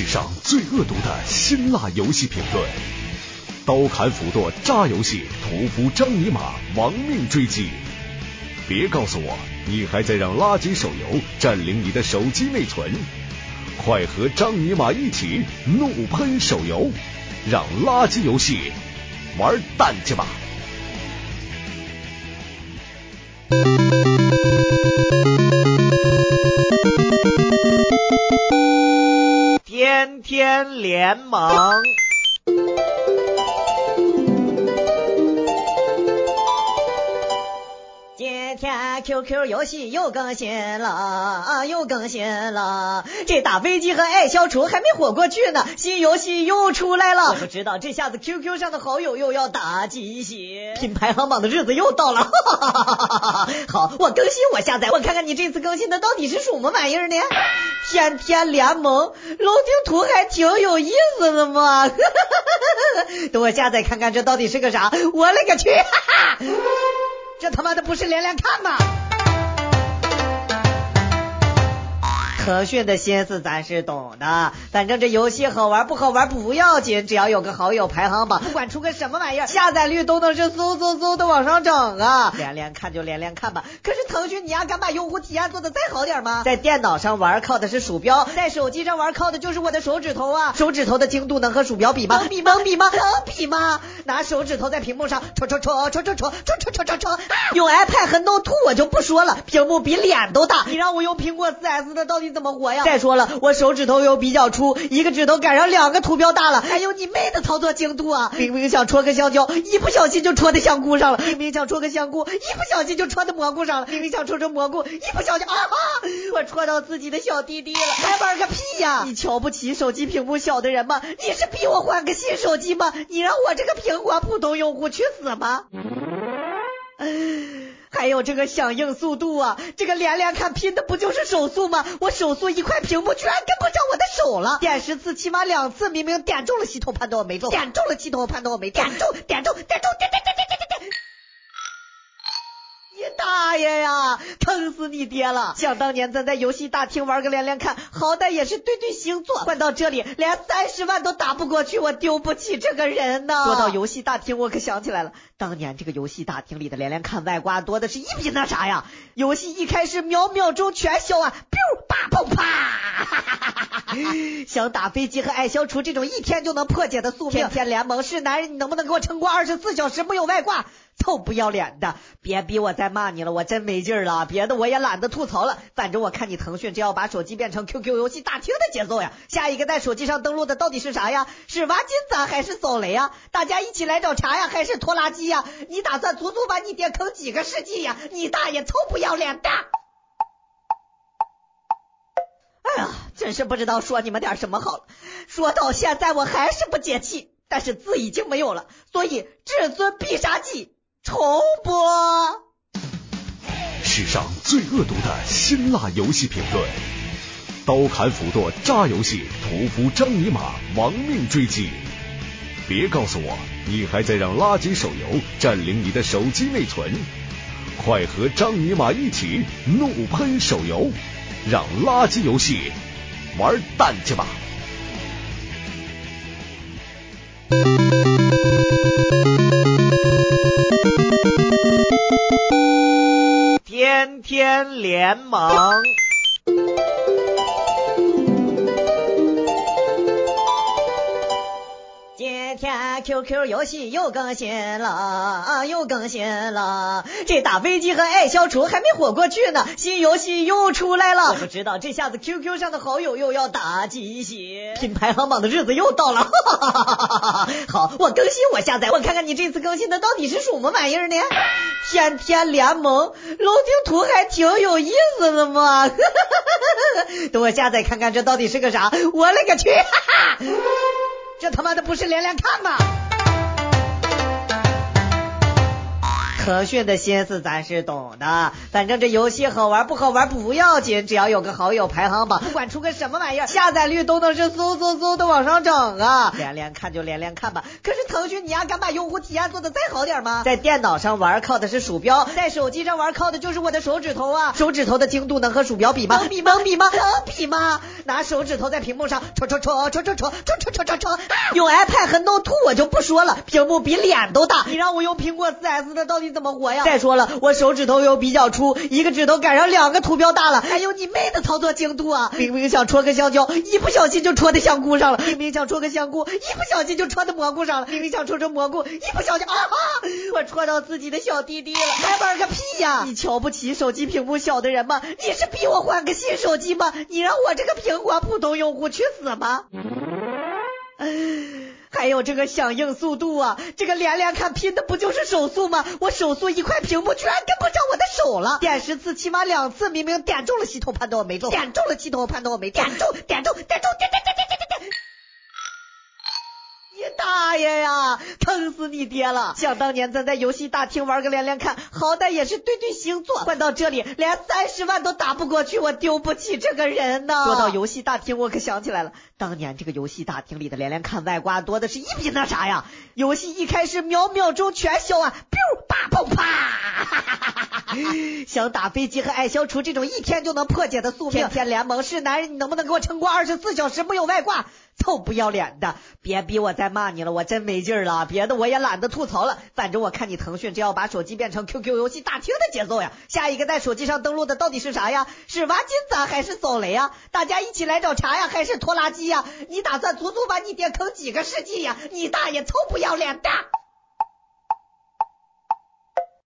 史上最恶毒的辛辣游戏评论，刀砍斧剁渣游戏，屠夫张尼玛亡命追击。别告诉我，你还在让垃圾手游占领你的手机内存！快和张尼玛一起怒喷手游，让垃圾游戏玩蛋去吧！联盟。QQ 游戏又更新了，啊，又更新了。这打飞机和爱消除还没火过去呢，新游戏又出来了。我不知道这下子 QQ 上的好友又要打鸡血，拼排行榜的日子又到了。好，我更新，我下载，我看看你这次更新的到底是什么玩意儿呢？天天联盟，楼顶图还挺有意思的嘛。等我下载看看这到底是个啥，我勒个去！这他妈的不是连连看吗？腾讯的心思咱是懂的，反正这游戏好玩不好玩不要紧，只要有个好友排行榜，不管出个什么玩意儿，下载率都能是嗖嗖嗖的往上涨啊！连连看就连连看吧。可是腾讯，你丫敢把用户体验做的再好点吗？在电脑上玩靠的是鼠标，在手机上玩靠的就是我的手指头啊！手指头的精度能和鼠标比吗？能比吗？能比吗？能比吗？拿手指头在屏幕上戳戳戳戳戳戳戳戳戳戳戳，用 iPad 和 Note 我就不说了，屏幕比脸都大。你让我用苹果 4S 的到底怎么活呀？再说了，我手指头又比较粗，一个指头赶上两个图标大了，还有你妹的操作精度啊！明明想戳个香蕉，一不小心就戳在香菇上了；明明想戳个香菇，一不小心就戳在蘑菇上了；明明想戳成蘑菇，一不小心啊哈，我戳到自己的小弟弟了！还玩个屁呀！你瞧不起手机屏幕小的人吗？你是逼我换个新手机吗？你让我这个苹果普通用户去死吗？还有这个响应速度啊，这个连连看拼的不就是手速吗？我手速一块屏幕居然跟不上我的手了，点十次起码两次，明明点中了，系统判断我没中，点中了，系统判断我没中，点中，点中，点中，点点点点点。大爷呀！疼死你爹了！想当年咱在游戏大厅玩个连连看，好歹也是对对星座，换到这里连三十万都打不过去，我丢不起这个人呐！说到游戏大厅，我可想起来了，当年这个游戏大厅里的连连看外挂多的是一比那啥呀！游戏一开始秒秒钟全消啊，biu 啪砰啪！哈哈哈哈 想打飞机和爱消除这种一天就能破解的宿命，天天联盟是男人，你能不能给我撑过二十四小时没有外挂？臭不要脸的！别逼我再骂你了，我真没劲儿了。别的我也懒得吐槽了，反正我看你腾讯这要把手机变成 QQ 游戏大厅的节奏呀。下一个在手机上登录的到底是啥呀？是挖金子还是扫雷呀？大家一起来找茬呀，还是拖拉机呀？你打算足足把你爹坑几个世纪呀？你大爷臭不要脸的！哎呀，真是不知道说你们点什么好了。说到现在我还是不解气，但是字已经没有了，所以至尊必杀技。重播。史上最恶毒的辛辣游戏评论，刀砍斧剁渣游戏，屠夫张尼玛亡命追击。别告诉我，你还在让垃圾手游占领你的手机内存！快和张尼玛一起怒喷手游，让垃圾游戏玩蛋去吧！天天联盟。今天 QQ 游戏又更新了，啊，又更新了。这打飞机和爱消除还没火过去呢，新游戏又出来了。我不知道这下子 QQ 上的好友又要打鸡血，品排行榜的日子又到了。哈 好，我更新，我下载，我看看你这次更新的到底是什么玩意儿呢？天天联盟，楼顶图还挺有意思的嘛。哈 等我下载看看这到底是个啥，我勒个去！这他妈的不是连连看吗？腾讯的心思咱是懂的，反正这游戏好玩不好玩不要紧，只要有个好友排行榜，不管出个什么玩意儿，下载率都能是嗖嗖嗖的往上涨啊！连连看就连连看吧。可是腾讯，你丫敢把用户体验做的再好点吗？在电脑上玩靠的是鼠标，在手机上玩靠的就是我的手指头啊！手指头的精度能和鼠标比吗？能比吗？能比吗？能比吗？拿手指头在屏幕上戳戳戳戳戳戳戳戳戳戳戳，用 iPad 和 Note 我就不说了，屏幕比脸都大，你让我用苹果 4S 的到底怎么活呀？再说了，我手指头又比较粗，一个指头赶上两个图标大了，还有你妹的操作精度啊！明明想戳个香蕉，一不小心就戳的香菇上了；明明想戳个香菇，一不小心就戳的蘑菇上了；明明想戳成蘑菇，一不小心啊哈，我戳到自己的小弟弟了！还玩个屁呀！你瞧不起手机屏幕小的人吗？你是逼我换个新手机吗？你让我这个屏苹果普通用户去死吗？还有这个响应速度啊，这个连连看拼的不就是手速吗？我手速一块屏幕居然跟不上我的手了，点十次起码两次，明明点中了，系统判断我没中，点中了，系统判断我没中，点中，点中，点中，点中，点点点点。你大爷呀！疼死你爹了！想当年咱在游戏大厅玩个连连看，好歹也是对对星座，换到这里连三十万都打不过去，我丢不起这个人呐！说到游戏大厅，我可想起来了，当年这个游戏大厅里的连连看外挂多的是一比那啥呀！游戏一开始秒秒钟全消啊，biu 啪砰啪！想打飞机和爱消除这种一天就能破解的宿命，天天联盟是男人，你能不能给我撑过二十四小时没有外挂？臭不要脸的！别逼我再骂你了，我真没劲儿了。别的我也懒得吐槽了，反正我看你腾讯这要把手机变成 QQ 游戏大厅的节奏呀。下一个在手机上登录的到底是啥呀？是挖金子还是扫雷呀？大家一起来找茬呀，还是拖拉机呀？你打算足足把你爹坑几个世纪呀？你大爷臭不要脸的！